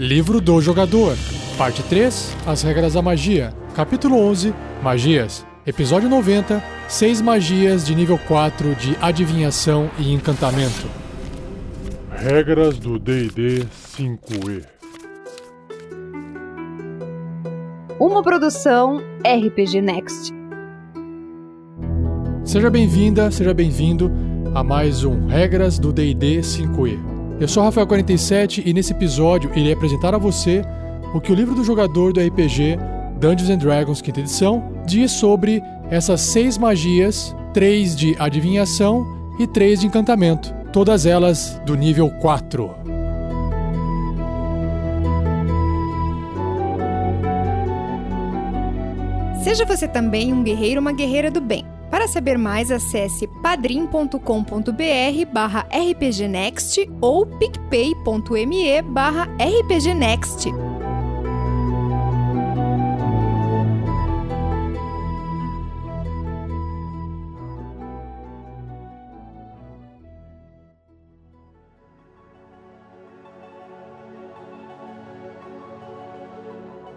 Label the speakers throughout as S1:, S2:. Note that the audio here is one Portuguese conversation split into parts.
S1: Livro do Jogador, Parte 3 As Regras da Magia, Capítulo 11 Magias, Episódio 90 6 magias de nível 4 de adivinhação e encantamento.
S2: Regras do DD 5E
S3: Uma produção RPG Next.
S1: Seja bem-vinda, seja bem-vindo a mais um Regras do DD 5E. Eu sou Rafael47 e nesse episódio irei apresentar a você o que o livro do jogador do RPG Dungeons and Dragons quinta edição diz sobre essas seis magias, três de adivinhação e três de encantamento, todas elas do nível 4.
S3: Seja você também um guerreiro ou uma guerreira do bem. Para saber mais, acesse padrim.com.br barra rpgnext ou picpay.me barra rpgnext.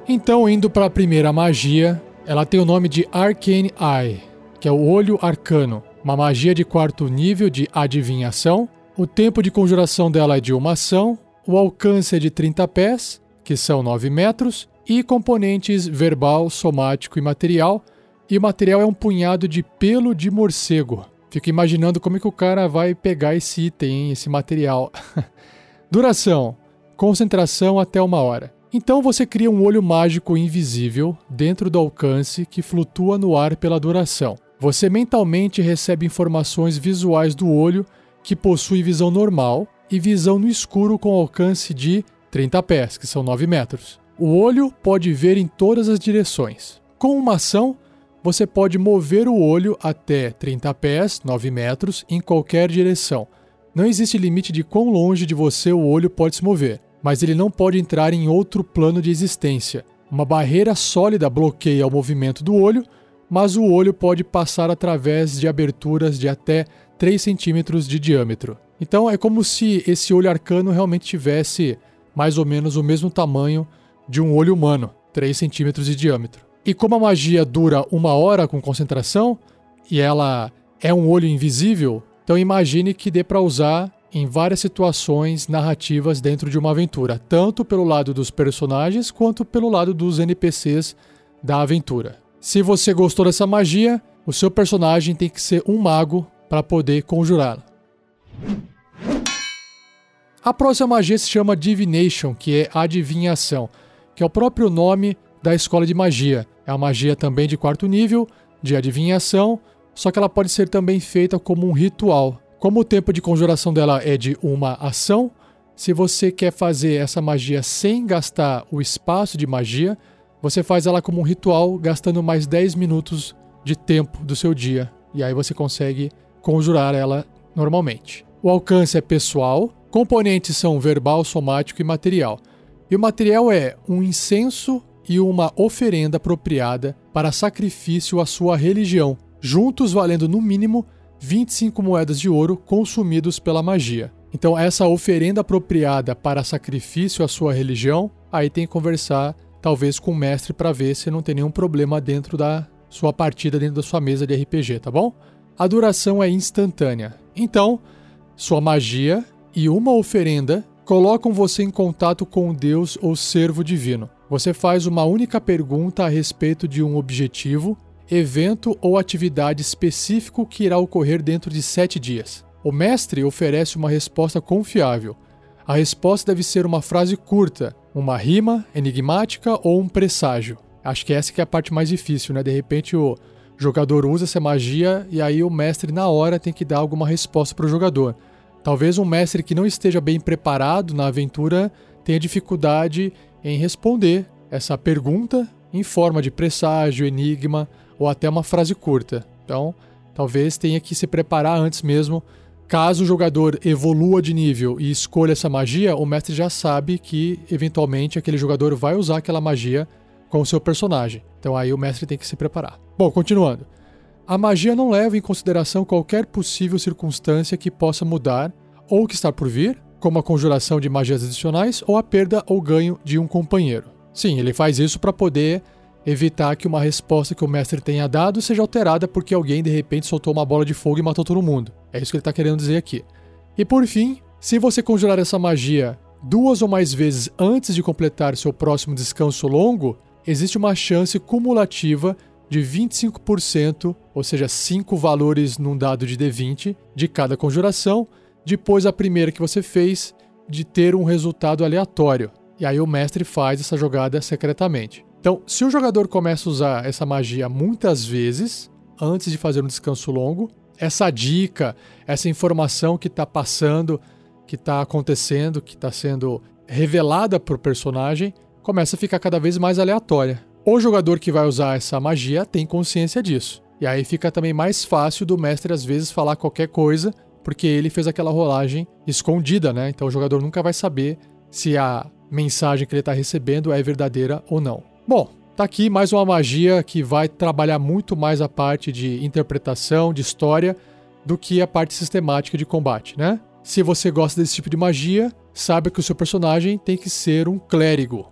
S1: Então, indo para a primeira magia, ela tem o nome de Arcane Eye que é o Olho Arcano, uma magia de quarto nível de adivinhação. O tempo de conjuração dela é de uma ação, o alcance é de 30 pés, que são 9 metros, e componentes verbal, somático e material. E o material é um punhado de pelo de morcego. Fico imaginando como é que o cara vai pegar esse item, esse material. Duração: concentração até uma hora. Então você cria um olho mágico invisível dentro do alcance que flutua no ar pela duração. Você mentalmente recebe informações visuais do olho que possui visão normal e visão no escuro com alcance de 30 pés, que são 9 metros. O olho pode ver em todas as direções. Com uma ação, você pode mover o olho até 30 pés, 9 metros, em qualquer direção. Não existe limite de quão longe de você o olho pode se mover, mas ele não pode entrar em outro plano de existência. Uma barreira sólida bloqueia o movimento do olho, mas o olho pode passar através de aberturas de até 3 centímetros de diâmetro. Então é como se esse olho arcano realmente tivesse mais ou menos o mesmo tamanho de um olho humano, 3 centímetros de diâmetro. E como a magia dura uma hora com concentração e ela é um olho invisível, então imagine que dê para usar em várias situações narrativas dentro de uma aventura, tanto pelo lado dos personagens quanto pelo lado dos NPCs da aventura. Se você gostou dessa magia, o seu personagem tem que ser um mago para poder conjurá-la. A próxima magia se chama Divination, que é adivinhação, que é o próprio nome da escola de magia. É uma magia também de quarto nível, de adivinhação, só que ela pode ser também feita como um ritual. Como o tempo de conjuração dela é de uma ação, se você quer fazer essa magia sem gastar o espaço de magia, você faz ela como um ritual, gastando mais 10 minutos de tempo do seu dia. E aí você consegue conjurar ela normalmente. O alcance é pessoal, componentes são verbal, somático e material. E o material é um incenso e uma oferenda apropriada para sacrifício à sua religião, juntos valendo no mínimo 25 moedas de ouro consumidos pela magia. Então, essa oferenda apropriada para sacrifício à sua religião, aí tem que conversar talvez com o mestre para ver se não tem nenhum problema dentro da sua partida, dentro da sua mesa de RPG, tá bom? A duração é instantânea. Então, sua magia e uma oferenda colocam você em contato com Deus ou servo divino. Você faz uma única pergunta a respeito de um objetivo, evento ou atividade específico que irá ocorrer dentro de sete dias. O mestre oferece uma resposta confiável. A resposta deve ser uma frase curta, uma rima enigmática ou um presságio. Acho que essa que é a parte mais difícil, né? De repente o jogador usa essa magia e aí o mestre na hora tem que dar alguma resposta para o jogador. Talvez um mestre que não esteja bem preparado na aventura tenha dificuldade em responder essa pergunta em forma de presságio, enigma ou até uma frase curta. Então, talvez tenha que se preparar antes mesmo Caso o jogador evolua de nível e escolha essa magia, o mestre já sabe que eventualmente aquele jogador vai usar aquela magia com o seu personagem. Então aí o mestre tem que se preparar. Bom, continuando. A magia não leva em consideração qualquer possível circunstância que possa mudar ou que está por vir, como a conjuração de magias adicionais ou a perda ou ganho de um companheiro. Sim, ele faz isso para poder evitar que uma resposta que o mestre tenha dado seja alterada porque alguém de repente soltou uma bola de fogo e matou todo mundo. É isso que ele está querendo dizer aqui. E por fim, se você conjurar essa magia duas ou mais vezes antes de completar seu próximo descanso longo, existe uma chance cumulativa de 25%, ou seja, 5 valores num dado de D20 de cada conjuração, depois a primeira que você fez, de ter um resultado aleatório. E aí o mestre faz essa jogada secretamente. Então, se o jogador começa a usar essa magia muitas vezes, antes de fazer um descanso longo, essa dica, essa informação que está passando, que está acontecendo, que está sendo revelada para o personagem, começa a ficar cada vez mais aleatória. O jogador que vai usar essa magia tem consciência disso. E aí fica também mais fácil do mestre às vezes falar qualquer coisa, porque ele fez aquela rolagem escondida, né? Então o jogador nunca vai saber se a mensagem que ele está recebendo é verdadeira ou não. Bom, tá aqui mais uma magia que vai trabalhar muito mais a parte de interpretação, de história, do que a parte sistemática de combate, né? Se você gosta desse tipo de magia, saiba que o seu personagem tem que ser um clérigo.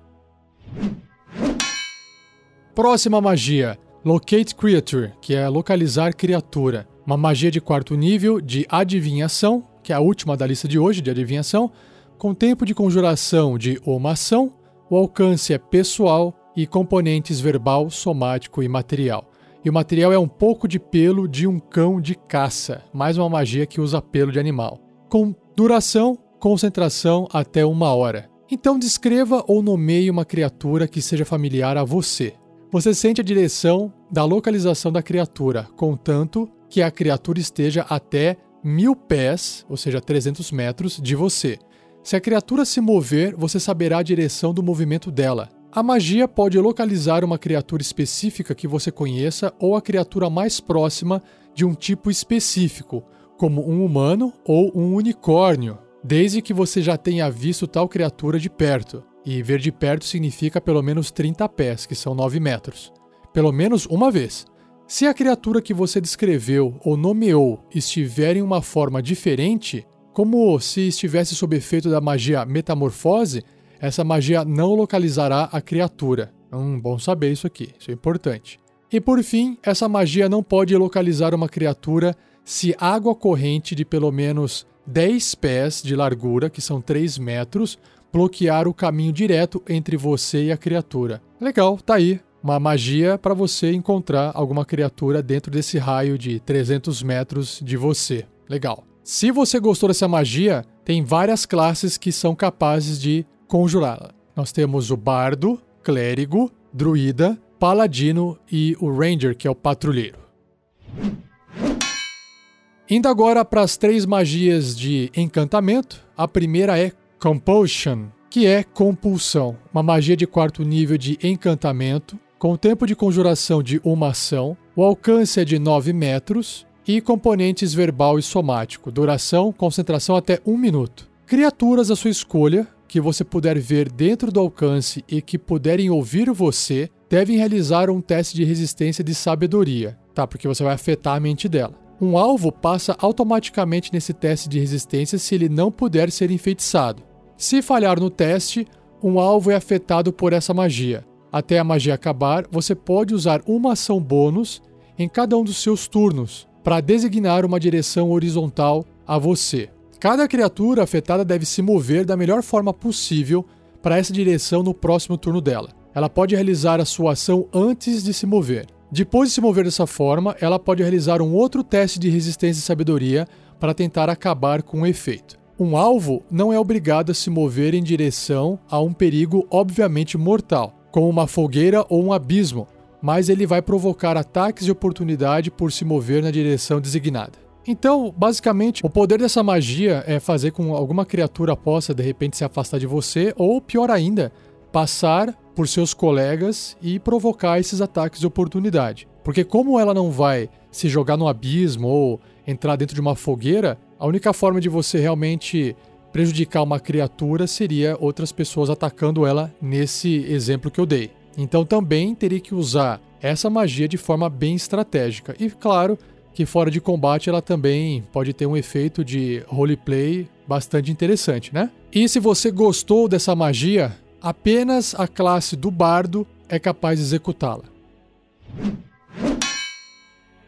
S1: Próxima magia: Locate Creature, que é localizar criatura. Uma magia de quarto nível de adivinhação, que é a última da lista de hoje de adivinhação, com tempo de conjuração de uma ação, o alcance é pessoal e componentes verbal, somático e material. E o material é um pouco de pelo de um cão de caça, mais uma magia que usa pelo de animal. Com duração, concentração até uma hora. Então descreva ou nomeie uma criatura que seja familiar a você. Você sente a direção da localização da criatura, contanto que a criatura esteja até mil pés, ou seja, 300 metros, de você. Se a criatura se mover, você saberá a direção do movimento dela. A magia pode localizar uma criatura específica que você conheça ou a criatura mais próxima de um tipo específico, como um humano ou um unicórnio, desde que você já tenha visto tal criatura de perto. E ver de perto significa pelo menos 30 pés, que são 9 metros. Pelo menos uma vez. Se a criatura que você descreveu ou nomeou estiver em uma forma diferente, como se estivesse sob efeito da magia metamorfose, essa magia não localizará a criatura. Hum, bom saber isso aqui, isso é importante. E por fim, essa magia não pode localizar uma criatura se água corrente de pelo menos 10 pés de largura, que são 3 metros, bloquear o caminho direto entre você e a criatura. Legal, tá aí. Uma magia para você encontrar alguma criatura dentro desse raio de 300 metros de você. Legal. Se você gostou dessa magia, tem várias classes que são capazes de conjurá-la. Nós temos o bardo, clérigo, druida, paladino e o ranger, que é o patrulheiro. Indo agora para as três magias de encantamento, a primeira é Compulsion, que é compulsão, uma magia de quarto nível de encantamento, com tempo de conjuração de uma ação, o alcance é de 9 metros e componentes verbal e somático, duração, concentração até 1 minuto. Criaturas à sua escolha, que você puder ver dentro do alcance e que puderem ouvir você, devem realizar um teste de resistência de sabedoria, tá? Porque você vai afetar a mente dela. Um alvo passa automaticamente nesse teste de resistência se ele não puder ser enfeitiçado. Se falhar no teste, um alvo é afetado por essa magia. Até a magia acabar, você pode usar uma ação bônus em cada um dos seus turnos para designar uma direção horizontal a você. Cada criatura afetada deve se mover da melhor forma possível para essa direção no próximo turno dela. Ela pode realizar a sua ação antes de se mover. Depois de se mover dessa forma, ela pode realizar um outro teste de resistência e sabedoria para tentar acabar com o efeito. Um alvo não é obrigado a se mover em direção a um perigo obviamente mortal, como uma fogueira ou um abismo, mas ele vai provocar ataques de oportunidade por se mover na direção designada. Então, basicamente, o poder dessa magia é fazer com alguma criatura possa de repente se afastar de você, ou pior ainda, passar por seus colegas e provocar esses ataques de oportunidade. Porque, como ela não vai se jogar no abismo ou entrar dentro de uma fogueira, a única forma de você realmente prejudicar uma criatura seria outras pessoas atacando ela nesse exemplo que eu dei. Então também teria que usar essa magia de forma bem estratégica. E claro, que fora de combate ela também pode ter um efeito de roleplay bastante interessante, né? E se você gostou dessa magia, apenas a classe do bardo é capaz de executá-la.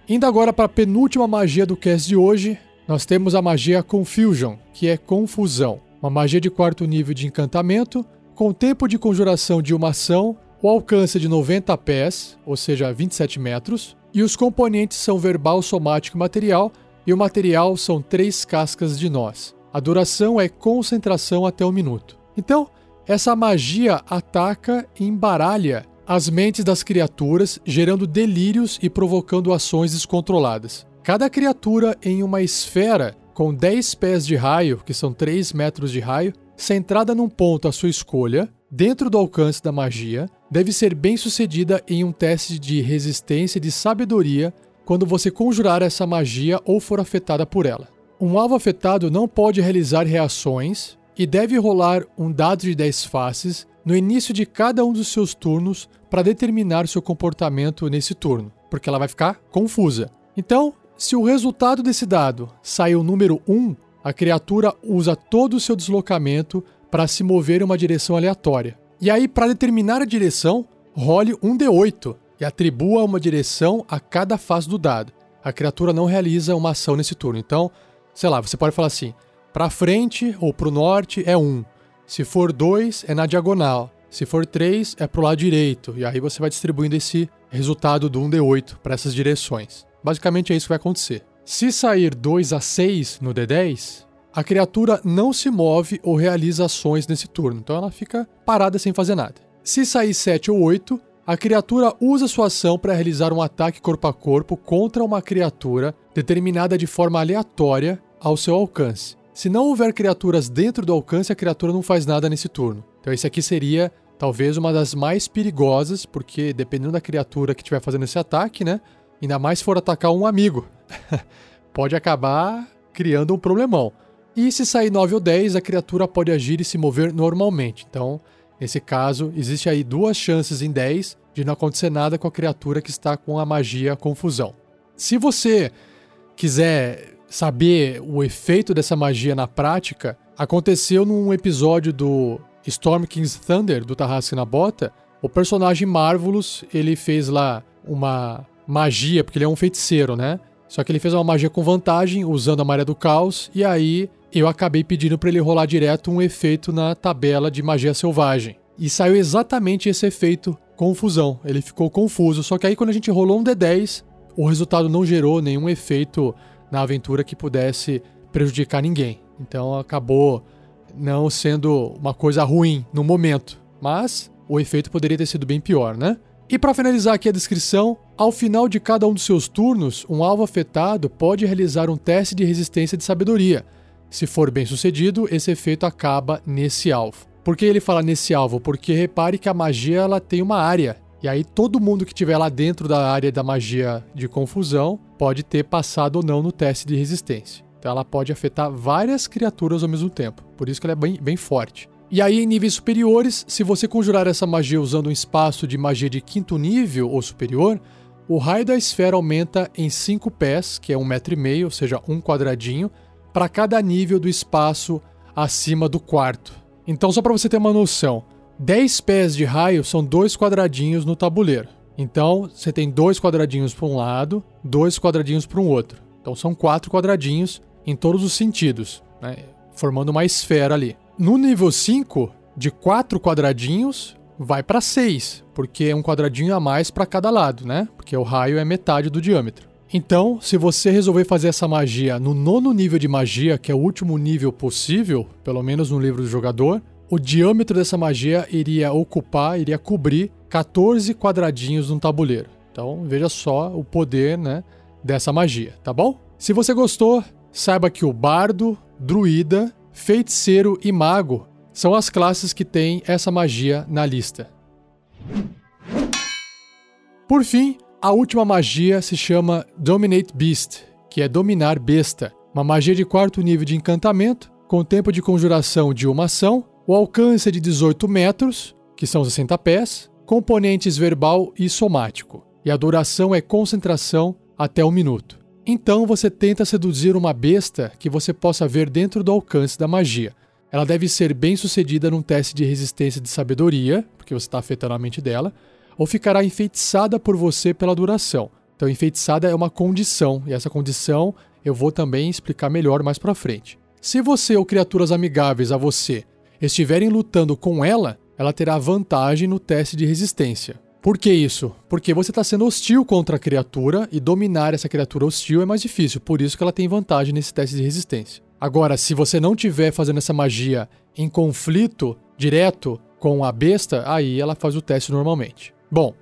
S1: Indo agora para a penúltima magia do cast de hoje, nós temos a magia Confusion, que é confusão. Uma magia de quarto nível de encantamento, com tempo de conjuração de uma ação, o alcance de 90 pés, ou seja, 27 metros, e os componentes são verbal, somático e material, e o material são três cascas de nós. A duração é concentração até um minuto. Então, essa magia ataca e embaralha as mentes das criaturas, gerando delírios e provocando ações descontroladas. Cada criatura em uma esfera com 10 pés de raio, que são 3 metros de raio, centrada num ponto à sua escolha, dentro do alcance da magia, deve ser bem sucedida em um teste de resistência e de sabedoria quando você conjurar essa magia ou for afetada por ela. Um alvo afetado não pode realizar reações e deve rolar um dado de 10 faces no início de cada um dos seus turnos para determinar seu comportamento nesse turno, porque ela vai ficar confusa. Então, se o resultado desse dado sai o número 1, a criatura usa todo o seu deslocamento para se mover em uma direção aleatória. E aí, para determinar a direção, role um D8 e atribua uma direção a cada face do dado. A criatura não realiza uma ação nesse turno. Então, sei lá, você pode falar assim: para frente ou para o norte é 1, se for 2, é na diagonal. Se for 3, é para o lado direito. E aí você vai distribuindo esse resultado do 1D8 para essas direções. Basicamente é isso que vai acontecer. Se sair 2 a 6 no D10, a criatura não se move ou realiza ações nesse turno. Então ela fica parada sem fazer nada. Se sair 7 ou 8, a criatura usa sua ação para realizar um ataque corpo a corpo contra uma criatura determinada de forma aleatória ao seu alcance. Se não houver criaturas dentro do alcance, a criatura não faz nada nesse turno. Então esse aqui seria talvez uma das mais perigosas, porque dependendo da criatura que estiver fazendo esse ataque, né? Ainda mais se for atacar um amigo. pode acabar criando um problemão. E se sair 9 ou 10, a criatura pode agir e se mover normalmente. Então, nesse caso, existe aí duas chances em 10 de não acontecer nada com a criatura que está com a magia confusão. Se você quiser saber o efeito dessa magia na prática, aconteceu num episódio do Storm King's Thunder, do Tarrasque na Bota. O personagem Marvelous, ele fez lá uma magia, porque ele é um feiticeiro, né? Só que ele fez uma magia com vantagem, usando a Maré do Caos, e aí eu acabei pedindo para ele rolar direto um efeito na tabela de magia selvagem. E saiu exatamente esse efeito confusão. Ele ficou confuso, só que aí quando a gente rolou um D10, o resultado não gerou nenhum efeito na aventura que pudesse prejudicar ninguém. Então acabou não sendo uma coisa ruim no momento, mas o efeito poderia ter sido bem pior, né? E para finalizar aqui a descrição, ao final de cada um dos seus turnos, um alvo afetado pode realizar um teste de resistência de sabedoria. Se for bem sucedido, esse efeito acaba nesse alvo. Por que ele fala nesse alvo? Porque repare que a magia ela tem uma área e aí todo mundo que estiver lá dentro da área da magia de confusão pode ter passado ou não no teste de resistência. Então ela pode afetar várias criaturas ao mesmo tempo. Por isso que ela é bem, bem forte. E aí, em níveis superiores, se você conjurar essa magia usando um espaço de magia de quinto nível ou superior, o raio da esfera aumenta em 5 pés, que é um metro e meio, ou seja, um quadradinho, para cada nível do espaço acima do quarto. Então, só para você ter uma noção, 10 pés de raio são dois quadradinhos no tabuleiro. Então, você tem dois quadradinhos para um lado, dois quadradinhos para um outro. Então, são quatro quadradinhos em todos os sentidos, né? formando uma esfera ali. No nível 5, de quatro quadradinhos, vai para 6, porque é um quadradinho a mais para cada lado, né? Porque o raio é metade do diâmetro. Então, se você resolver fazer essa magia no nono nível de magia, que é o último nível possível, pelo menos no livro do jogador, o diâmetro dessa magia iria ocupar, iria cobrir 14 quadradinhos num tabuleiro. Então veja só o poder né, dessa magia, tá bom? Se você gostou, saiba que o bardo, druida, feiticeiro e mago são as classes que têm essa magia na lista. Por fim, a última magia se chama Dominate Beast, que é dominar besta, uma magia de quarto nível de encantamento, com tempo de conjuração de uma ação o alcance de 18 metros, que são 60 pés, componentes verbal e somático, e a duração é concentração até um minuto. Então você tenta seduzir uma besta que você possa ver dentro do alcance da magia. Ela deve ser bem sucedida num teste de resistência de sabedoria, porque você está afetando a mente dela, ou ficará enfeitiçada por você pela duração. Então, enfeitiçada é uma condição, e essa condição eu vou também explicar melhor mais para frente. Se você ou criaturas amigáveis a você estiverem lutando com ela, ela terá vantagem no teste de resistência. Por que isso? Porque você está sendo hostil contra a criatura e dominar essa criatura hostil é mais difícil, por isso que ela tem vantagem nesse teste de resistência. Agora, se você não estiver fazendo essa magia em conflito direto com a besta, aí ela faz o teste normalmente. Bom,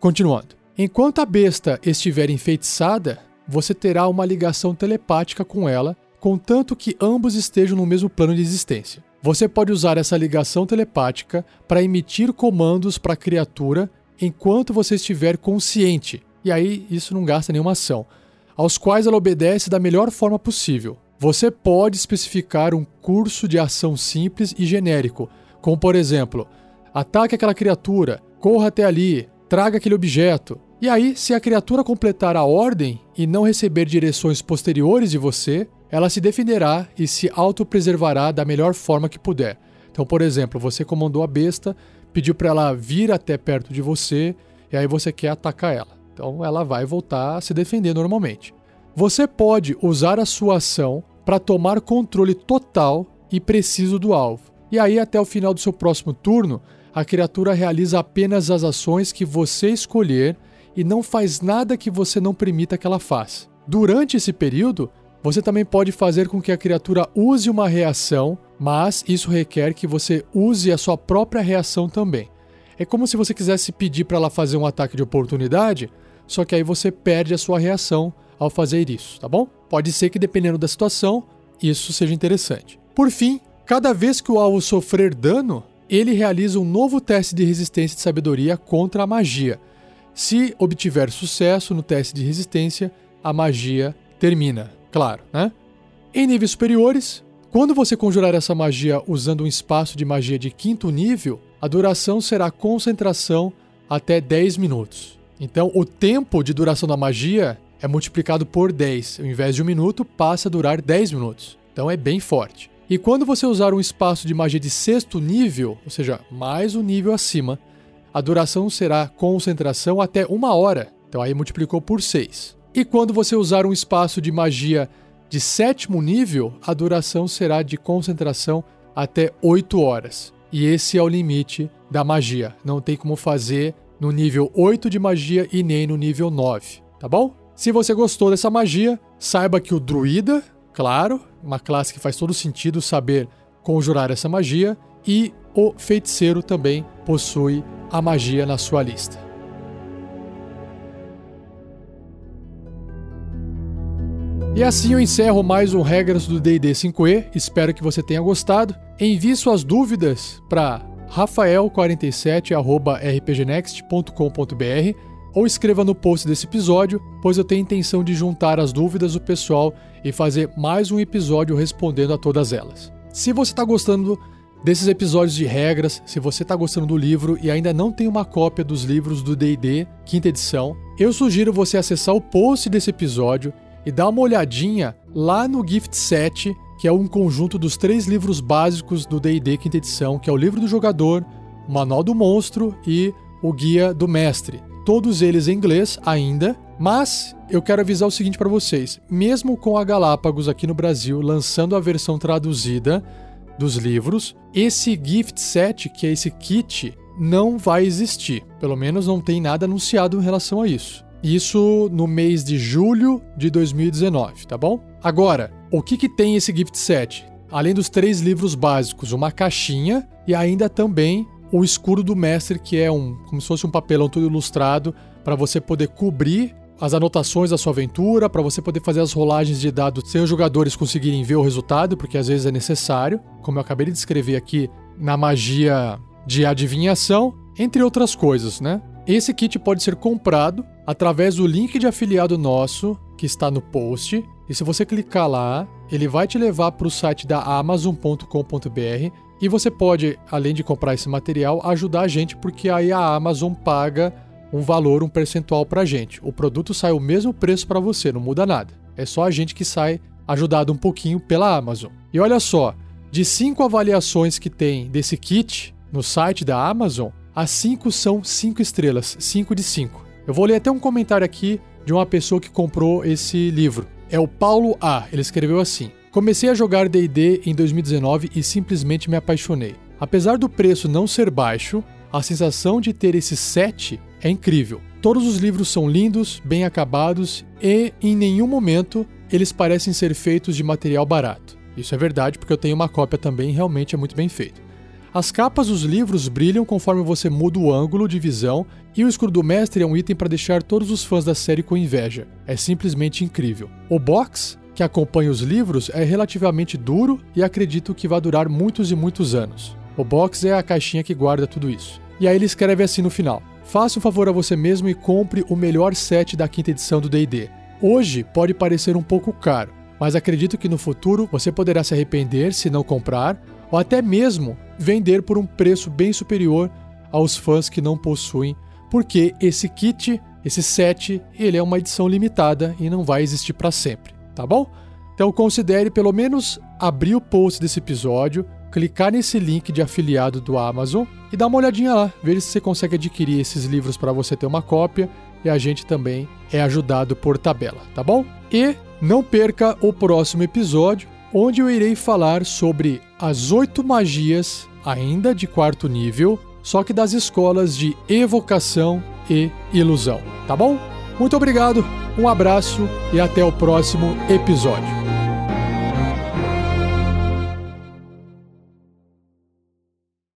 S1: continuando. Enquanto a besta estiver enfeitiçada, você terá uma ligação telepática com ela, contanto que ambos estejam no mesmo plano de existência. Você pode usar essa ligação telepática para emitir comandos para a criatura enquanto você estiver consciente, e aí isso não gasta nenhuma ação, aos quais ela obedece da melhor forma possível. Você pode especificar um curso de ação simples e genérico, como por exemplo, ataque aquela criatura, corra até ali, traga aquele objeto. E aí, se a criatura completar a ordem e não receber direções posteriores de você, ela se defenderá e se autopreservará da melhor forma que puder. Então, por exemplo, você comandou a besta, pediu para ela vir até perto de você, e aí você quer atacar ela. Então, ela vai voltar a se defender normalmente. Você pode usar a sua ação para tomar controle total e preciso do alvo. E aí, até o final do seu próximo turno, a criatura realiza apenas as ações que você escolher e não faz nada que você não permita que ela faça. Durante esse período, você também pode fazer com que a criatura use uma reação, mas isso requer que você use a sua própria reação também. É como se você quisesse pedir para ela fazer um ataque de oportunidade, só que aí você perde a sua reação ao fazer isso, tá bom? Pode ser que dependendo da situação, isso seja interessante. Por fim, cada vez que o alvo sofrer dano, ele realiza um novo teste de resistência de sabedoria contra a magia. Se obtiver sucesso no teste de resistência, a magia termina, claro, né? Em níveis superiores, quando você conjurar essa magia usando um espaço de magia de quinto nível, a duração será concentração até 10 minutos. Então, o tempo de duração da magia é multiplicado por 10. Ao invés de um minuto, passa a durar 10 minutos. Então é bem forte. E quando você usar um espaço de magia de sexto nível, ou seja, mais um nível acima, a duração será concentração até uma hora. Então aí multiplicou por 6. E quando você usar um espaço de magia de sétimo nível, a duração será de concentração até 8 horas. E esse é o limite da magia. Não tem como fazer no nível 8 de magia e nem no nível 9, tá bom? Se você gostou dessa magia, saiba que o druida, claro, uma classe que faz todo sentido saber conjurar essa magia, e o feiticeiro também possui a magia na sua lista. E assim eu encerro mais um Regras do D&D 5e. Espero que você tenha gostado. Envie suas dúvidas para rafael47@rpgnext.com.br ou escreva no post desse episódio, pois eu tenho intenção de juntar as dúvidas do pessoal e fazer mais um episódio respondendo a todas elas. Se você está gostando desses episódios de regras, se você está gostando do livro e ainda não tem uma cópia dos livros do D&D, quinta edição, eu sugiro você acessar o post desse episódio e dar uma olhadinha lá no Gift Set, que é um conjunto dos três livros básicos do D&D quinta edição, que é o livro do jogador, o manual do monstro e o guia do mestre todos eles em inglês ainda, mas eu quero avisar o seguinte para vocês: mesmo com a Galápagos aqui no Brasil lançando a versão traduzida dos livros, esse gift set, que é esse kit, não vai existir. Pelo menos não tem nada anunciado em relação a isso. Isso no mês de julho de 2019, tá bom? Agora, o que, que tem esse gift set? Além dos três livros básicos, uma caixinha e ainda também o escudo do mestre, que é um como se fosse um papelão todo ilustrado para você poder cobrir as anotações da sua aventura, para você poder fazer as rolagens de dados sem os jogadores conseguirem ver o resultado, porque às vezes é necessário, como eu acabei de descrever aqui na magia de adivinhação, entre outras coisas, né? Esse kit pode ser comprado através do link de afiliado nosso que está no post. E se você clicar lá, ele vai te levar para o site da Amazon.com.br e você pode, além de comprar esse material, ajudar a gente, porque aí a Amazon paga um valor, um percentual para a gente. O produto sai o mesmo preço para você, não muda nada. É só a gente que sai ajudado um pouquinho pela Amazon. E olha só, de cinco avaliações que tem desse kit no site da Amazon, as cinco são cinco estrelas, cinco de cinco. Eu vou ler até um comentário aqui de uma pessoa que comprou esse livro. É o Paulo A. Ele escreveu assim: Comecei a jogar DD em 2019 e simplesmente me apaixonei. Apesar do preço não ser baixo, a sensação de ter esse set é incrível. Todos os livros são lindos, bem acabados e, em nenhum momento, eles parecem ser feitos de material barato. Isso é verdade porque eu tenho uma cópia também e realmente é muito bem feito. As capas dos livros brilham conforme você muda o ângulo de visão, e o escudo do mestre é um item para deixar todos os fãs da série com inveja. É simplesmente incrível. O box, que acompanha os livros, é relativamente duro e acredito que vai durar muitos e muitos anos. O box é a caixinha que guarda tudo isso. E aí ele escreve assim no final: Faça um favor a você mesmo e compre o melhor set da quinta edição do DD. Hoje pode parecer um pouco caro, mas acredito que no futuro você poderá se arrepender se não comprar ou até mesmo vender por um preço bem superior aos fãs que não possuem, porque esse kit, esse set, ele é uma edição limitada e não vai existir para sempre, tá bom? Então considere pelo menos abrir o post desse episódio, clicar nesse link de afiliado do Amazon e dar uma olhadinha lá, ver se você consegue adquirir esses livros para você ter uma cópia e a gente também é ajudado por tabela, tá bom? E não perca o próximo episódio onde eu irei falar sobre as oito magias, ainda de quarto nível, só que das escolas de evocação e ilusão, tá bom? Muito obrigado, um abraço e até o próximo episódio.